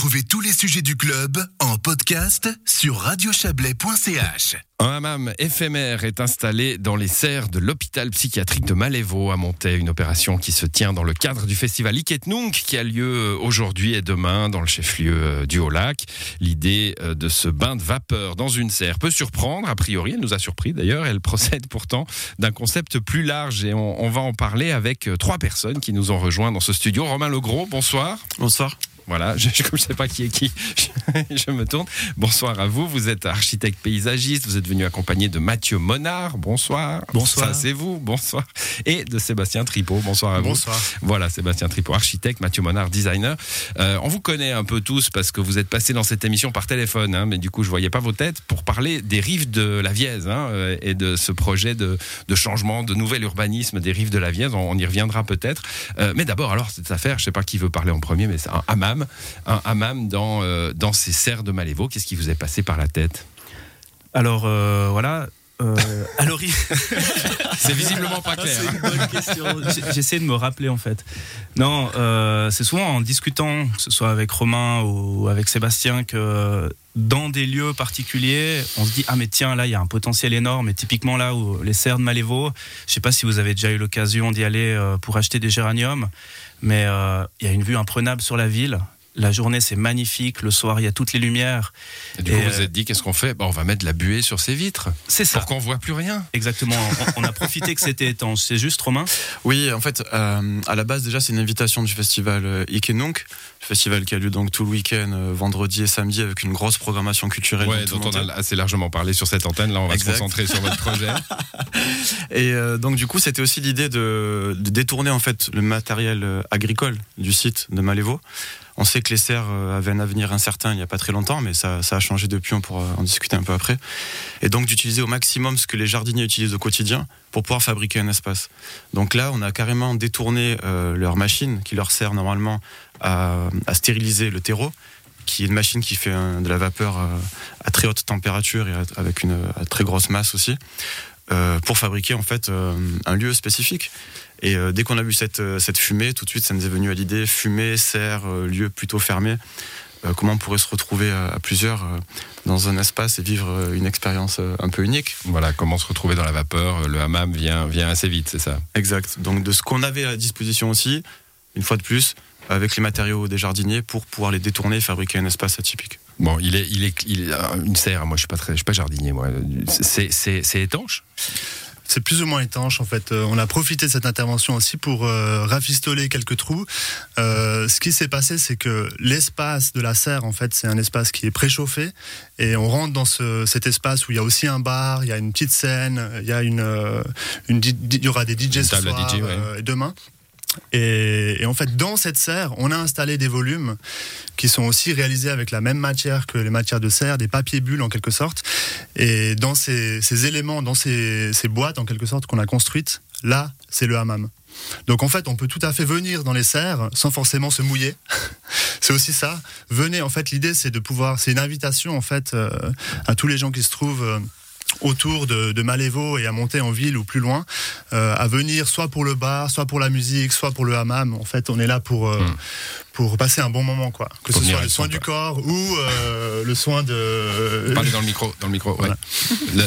Retrouvez tous les sujets du club en podcast sur radiochablais.ch. Un hammam éphémère est installé dans les serres de l'hôpital psychiatrique de Malévo à Montaix, une opération qui se tient dans le cadre du festival Iketnunk qui a lieu aujourd'hui et demain dans le chef-lieu euh, du Haut-Lac. L'idée euh, de ce bain de vapeur dans une serre peut surprendre, a priori, elle nous a surpris d'ailleurs, elle procède pourtant d'un concept plus large et on, on va en parler avec euh, trois personnes qui nous ont rejoints dans ce studio. Romain Legros, bonsoir. Bonsoir. Voilà, je, je, je sais pas qui est qui, je, me tourne. Bonsoir à vous, vous êtes architecte paysagiste, vous êtes venu accompagné de Mathieu Monard, bonsoir. Bonsoir. C'est vous, bonsoir. Et de Sébastien Tripot, bonsoir à vous. Bonsoir. Voilà, Sébastien Tripot, architecte, Mathieu Monard, designer. Euh, on vous connaît un peu tous parce que vous êtes passé dans cette émission par téléphone, hein, mais du coup je voyais pas vos têtes pour parler des rives de la Vièze hein, euh, et de ce projet de, de, changement, de nouvel urbanisme des rives de la Vièze. On, on y reviendra peut-être. Euh, mais d'abord, alors cette affaire, je sais pas qui veut parler en premier, mais c'est un hammam un hammam dans, euh, dans ces serres de Malévo. Qu'est-ce qui vous est passé par la tête? Alors euh, voilà. Euh, à l'origine, C'est visiblement pas clair. c'est hein. une bonne question. J'ai- J'essaie de me rappeler en fait. Non, euh, c'est souvent en discutant, que ce soit avec Romain ou avec Sébastien, que dans des lieux particuliers, on se dit ah mais tiens là il y a un potentiel énorme. Et typiquement là où les serres de Malévo, je sais pas si vous avez déjà eu l'occasion d'y aller pour acheter des géraniums, mais euh, il y a une vue imprenable sur la ville. La journée c'est magnifique, le soir il y a toutes les lumières. Et du coup, Et, vous vous euh, êtes dit, qu'est-ce qu'on fait? Bah, On va mettre de la buée sur ces vitres C'est ça. pour qu'on voit plus rien. Exactement. On, on a profité que c'était étanche. C'est juste Romain? Oui, en fait, euh, à la base, déjà, c'est une invitation du festival euh, Ikenunk, le festival qui a lieu donc tout le week-end, euh, vendredi et samedi, avec une grosse programmation culturelle. Ouais, dont on a assez largement parlé sur cette antenne. Là, on va Exact. se concentrer sur votre projet. Et euh, donc, du coup, c'était aussi l'idée de, de détourner en fait le matériel agricole du site de Malévo. On sait que les serres euh, avaient un avenir incertain il n'y a pas très longtemps, mais ça, a changé depuis, on pourra en discuter un peu après. Et donc d'utiliser au maximum ce que les jardiniers utilisent au quotidien pour pouvoir fabriquer un espace. Donc là, on a carrément détourné euh, leur machine qui leur sert normalement à, stériliser le terreau, qui est une machine qui fait de la vapeur à très haute température et avec une très grosse masse aussi, euh, pour fabriquer en fait un lieu spécifique. Et euh, dès qu'on a vu cette, euh, cette fumée, tout de suite, ça nous est venu à l'idée fumée, serre, euh, lieu plutôt fermé. Comment on pourrait se retrouver à, à plusieurs dans un espace et vivre une expérience un peu unique? voilà, comment se retrouver dans la vapeur. Le hammam vient, vient assez vite, c'est ça Exact. Donc de ce qu'on avait à disposition aussi, une fois de plus, avec les matériaux des jardiniers pour pouvoir les détourner et fabriquer un espace atypique. Bon, il est, il est, il une serre. Moi, je suis pas très, je suis pas jardinier. Moi, c'est, c'est, c'est étanche. C'est plus ou moins étanche en fait. Euh, on a profité de cette intervention aussi pour euh, rafistoler quelques trous. Euh, ce qui s'est passé, c'est que l'espace de la serre, en fait, c'est un espace qui est préchauffé et on rentre dans ce- cet espace où il y a aussi un bar, il y a une petite scène, il y a une, il y aura des DJ ce soir ouais. demain. Et, en fait, dans cette serre, on a installé des volumes qui sont aussi réalisés avec la même matière que les matières de serre, des papiers bulles en quelque sorte. Et dans ces, éléments, dans ces, ces boîtes en quelque sorte qu'on a construites, là, c'est le hammam. Donc en fait, on peut tout à fait venir dans les serres sans forcément se mouiller. c'est aussi ça. Venez, en fait, l'idée c'est de pouvoir, c'est une invitation en fait euh, à tous les gens qui se trouvent. euh, autour de, de Malévo et à monter en ville ou plus loin, euh, à venir soit pour le bar, soit pour la musique, soit pour le hammam. En fait, on est là pour, euh, Mm. pour passer un bon moment, quoi. Que ce soit le soin du corps ou euh, le soin de. Parlez dans le micro, dans le micro. ouais.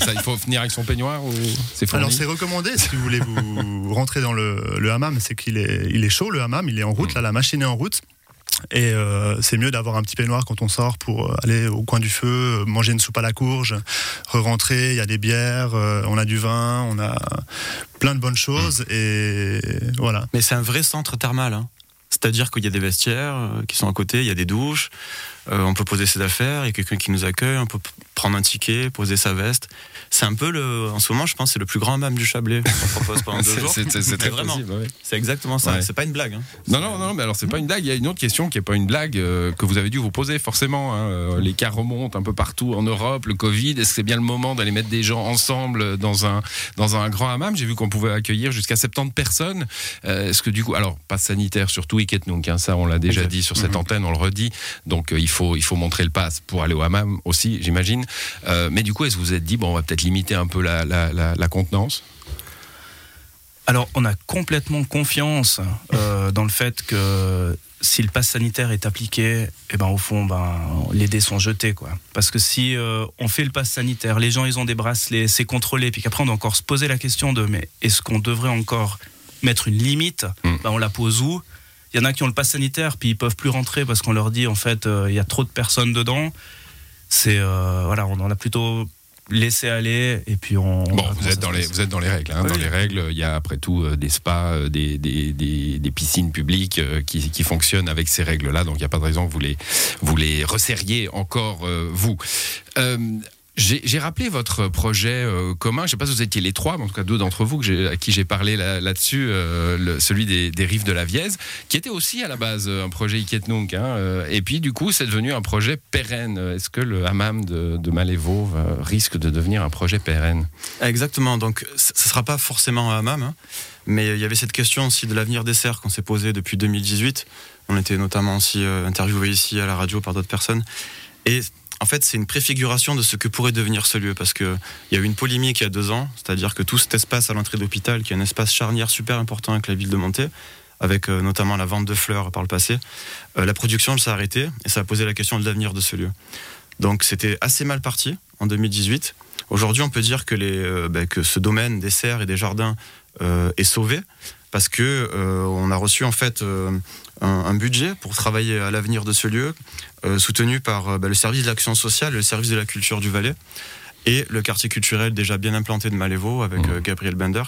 Ça, il faut venir avec son peignoir ou c'est Alors c'est recommandé si vous voulez vous rentrer dans le, le hammam, c'est qu'il est, il est chaud le hammam, il est en route, Mm. là la machine est en route. Et euh, c'est mieux d'avoir un petit peignoir quand on sort pour euh, aller au coin du feu, euh, manger une soupe à la courge, re-rentrer, il y a des bières, on a du vin, on a plein de bonnes choses et voilà. Mais c'est un vrai centre thermal. hein. C'est-à-dire qu'il y a des vestiaires qui sont à côté, il y a des douches, euh, on peut poser ses affaires, il y a quelqu'un qui nous accueille, on peut prendre un ticket, poser sa veste. C'est un peu le, en ce moment, je pense, c'est le plus grand hammam du Chablais qu'on propose pendant deux C'est, jours. c'est- très vraiment, possible. ouais. C'est exactement ça. Ouais. C'est pas une blague. hein. Non, non, non, mais alors c'est pas une blague. Il y a une autre question qui est pas une blague euh, que vous avez dû vous poser forcément. hein. Euh, Les cas remontent un peu partout en Europe, le Covid. Est-ce que c'est bien le moment d'aller mettre des gens ensemble dans un dans un grand hammam? J'ai vu qu'on pouvait accueillir jusqu'à 70 personnes. Euh, Est-ce que du coup, alors pas sanitaire surtout Iketnunk, hein, ça on l'a déjà dit sur cette Mhm. antenne, on le redit. Donc il faut il faut montrer le pass pour aller au hammam aussi, j'imagine. Euh, mais du coup, est-ce que vous vous êtes dit bon, on va peut-être limiter un peu la la, la, la contenance? Alors, on a complètement confiance euh, dans le fait que si le pass sanitaire est appliqué, eh ben, au fond, ben, les dés sont jetés. Quoi. Parce que si euh, on fait le pass sanitaire, les gens ils ont des bracelets, c'est contrôlé, puis qu'après on doit encore se poser la question de mais est-ce qu'on devrait encore mettre une limite? Mm. Ben, On la pose où? Il y en a qui ont le pass sanitaire, puis ils peuvent plus rentrer parce qu'on leur dit en fait euh, il y a trop de personnes dedans. C'est euh, voilà, on en a plutôt laissé aller et puis on. on Bon, vous êtes dans les, vous êtes dans les règles. hein. Oui. Dans les règles, il y a après tout euh, des spas, euh, des, des, des, des piscines publiques euh, qui, qui fonctionnent avec ces règles-là. Donc il n'y a pas de raison que vous les, vous les resserriez encore, euh, vous. J'ai rappelé votre projet euh, commun. Je ne sais pas si vous étiez les trois, mais en tout cas deux d'entre vous à qui j'ai parlé là- là-dessus, euh, celui des, rives de la Vièze, qui était aussi à la base euh, un projet Iketnunk. Hein, et puis du coup, c'est devenu un projet pérenne. Est-ce que le hammam de, de Malévo risque de devenir un projet pérenne? Exactement. Donc, ce sera pas forcément un hammam, hein, mais il y avait cette question aussi de l'avenir des serres qu'on s'est posée depuis 2018. On était notamment aussi interviewé ici à la radio par d'autres personnes. Et en fait, c'est une préfiguration de ce que pourrait devenir ce lieu, parce que il y a eu une polémique il y a deux ans, c'est-à-dire que tout cet espace à l'entrée d'hôpital, qui est un espace charnière super important avec la ville de Monté, avec euh, notamment la vente de fleurs par le passé, euh, la production s'est arrêtée et ça a posé la question de l'avenir de ce lieu. Donc c'était assez mal parti en 2018. Aujourd'hui, on peut dire que, euh, ben, que ce domaine des serres et des jardins est sauvé parce que euh, on a reçu en fait euh, un, budget pour travailler à l'avenir de ce lieu, euh, soutenu par euh, ben, le service de l'action sociale, le service de la culture du Valais et le quartier culturel déjà bien implanté de Malévo avec Mhm. euh, Gabriel Bender.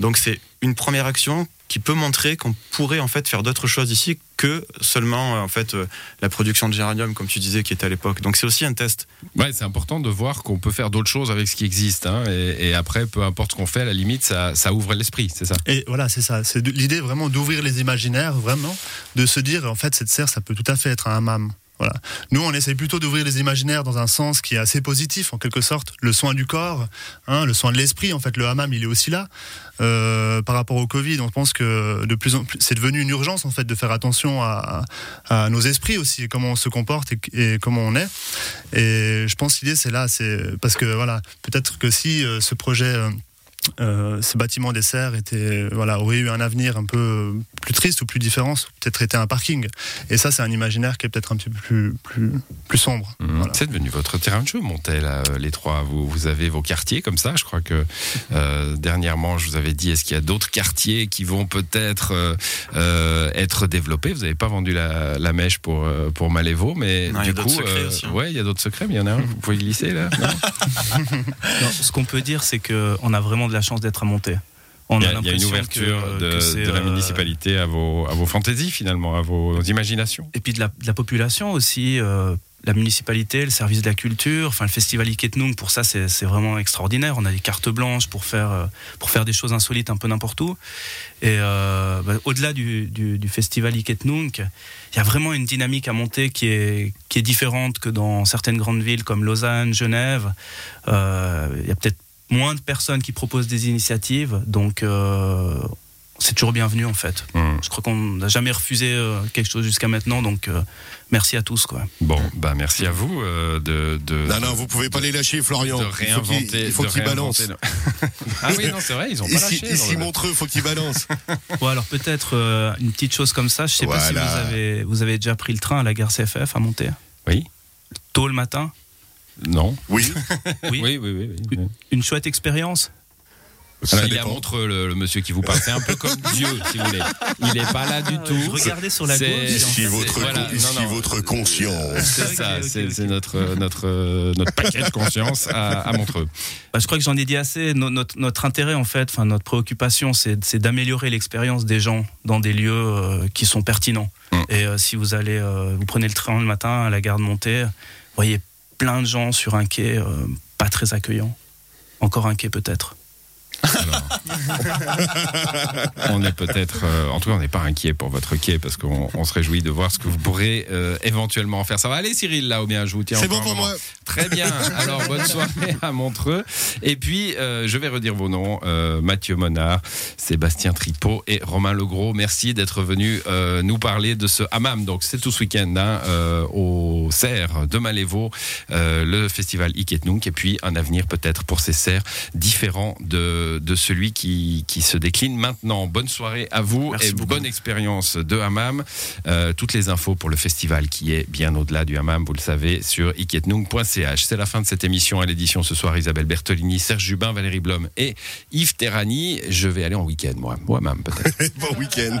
Donc c'est une première action qui peut montrer qu'on pourrait en fait faire d'autres choses ici que seulement euh, en fait euh, la production de géranium comme tu disais qui était à l'époque. Donc c'est aussi un test. Ouais, c'est important de voir qu'on peut faire d'autres choses avec ce qui existe. hein, et, et après, peu importe ce qu'on fait, à la limite, ça, ça ouvre l'esprit, c'est ça. Et voilà, c'est ça. C'est l'idée vraiment d'ouvrir les imaginaires, vraiment, de se dire, en fait, cette serre, ça peut tout à fait être un hammam. Nous, on essaye plutôt d'ouvrir les imaginaires dans un sens qui est assez positif, en quelque sorte. Le soin du corps, hein, le soin de l'esprit, en fait, le hammam, il est aussi là. Euh, par rapport au Covid, on pense que de plus en plus, c'est devenu une urgence, en fait, de faire attention à, nos esprits aussi, comment on se comporte et, et comment on est. Et je pense que l'idée, c'est là, c'est parce que, voilà, peut-être que si euh, ce projet. euh, euh, ce bâtiment des serres était, voilà, aurait eu un avenir un peu plus triste ou plus différent, peut-être été un parking. Et ça, c'est un imaginaire qui est peut-être un petit peu plus, plus, plus sombre. Voilà. C'est devenu votre terrain de jeu, Montel, euh, les trois. Vous, vous avez vos quartiers comme ça. Je crois que euh, dernièrement, je vous avais dit, est-ce qu'il y a d'autres quartiers qui vont peut-être euh, euh, être développés? Vous n'avez pas vendu la, la mèche pour, pour Malévo, mais Non, du a coup, aussi, hein. ouais, il y a d'autres secrets, mais il y en a un. Vous pouvez glisser là non Non, ce qu'on peut dire, c'est qu'on a vraiment de la chance d'être à monter. On il, y a, y a une ouverture que- de, que c'est, de la euh, municipalité à vos, à vos fantaisies finalement, à vos imaginations. Et puis de la, de la population aussi. euh, la municipalité, le service de la culture, enfin le festival Iketnung, pour ça c'est vraiment extraordinaire. On a des cartes blanches pour faire, euh, pour faire des choses insolites un peu n'importe où. Et euh, bah, au-delà du, du, du festival Iketnung, il y a vraiment une dynamique à monter qui est, qui est différente que dans certaines grandes villes comme Lausanne, Genève. Euh, Il y a peut-être moins de personnes qui proposent des initiatives, donc euh, c'est toujours bienvenu en fait. Mhm. Je crois qu'on n'a jamais refusé euh, quelque chose jusqu'à maintenant, donc euh, merci à tous. Quoi. Bon, bah merci à vous euh, de, de, Non, non, vous pouvez pas les lâcher, Florian. de Il réinventer. Il faut de qu'il balance. réinventer le- ah oui, non, c'est vrai, ils ont pas lâché. ici dans le- Montreux, faut qu'il balance. Bon, alors peut-être euh, une petite chose comme ça. Je sais pas si vous avez, vous avez déjà pris le train à la gare CFF à monter. Oui. Tôt le matin. Non. Oui. Oui. Oui, oui, oui. oui. Une chouette expérience. Ça il dépend. Montreux, le, le monsieur qui vous parle. C'est un peu comme Dieu, si vous voulez. Il n'est pas là du tout. Je regardais sur la C'est- gauche. Ici votre, voilà, con- non, ici non. votre conscience. C'est ça, c'est notre, notre, notre paquet de conscience à, à Montreux. Bah, je crois que j'en ai dit assez. No- notre, notre intérêt, en fait, enfin notre préoccupation, c'est d'améliorer l'expérience des gens dans des lieux euh, qui sont pertinents. Mm. Et euh, si vous allez, euh, vous prenez le train le matin à la gare de Montée, vous voyez plein de gens sur un quai euh, pas très accueillant. Encore un quai peut-être. On est peut-être, euh, en tout cas, on n'est pas inquiet pour votre quai parce qu'on on se réjouit de voir ce que vous pourrez euh, éventuellement en faire. Ça va aller, Cyril, là, ou bien je vous tiens C'est encore bon pour moi. Très bien. Alors, bonne soirée à Montreux. Et puis, euh, je vais redire vos noms Mathieu Monard, Sébastien Tripot et Romain Legros. Merci d'être venus nous parler de ce hammam. Donc, c'est tout ce week-end hein, au Serre de Malévo, le festival Iketnunk, et puis un avenir peut-être pour ces serres différents de de, de celui qui, qui se décline maintenant. Bonne soirée à vous Merci et beaucoup. bonne expérience de hammam. Euh, toutes les infos pour le festival qui est bien au-delà du hammam, vous le savez, sur iketnung.ch. C'est la fin de cette émission à l'édition ce soir. Isabelle Bertolini, Serge Jubin, Valérie Blom et Yves Terrani. Je vais aller en week-end, moi. Hammam, peut-être. Bon week-end.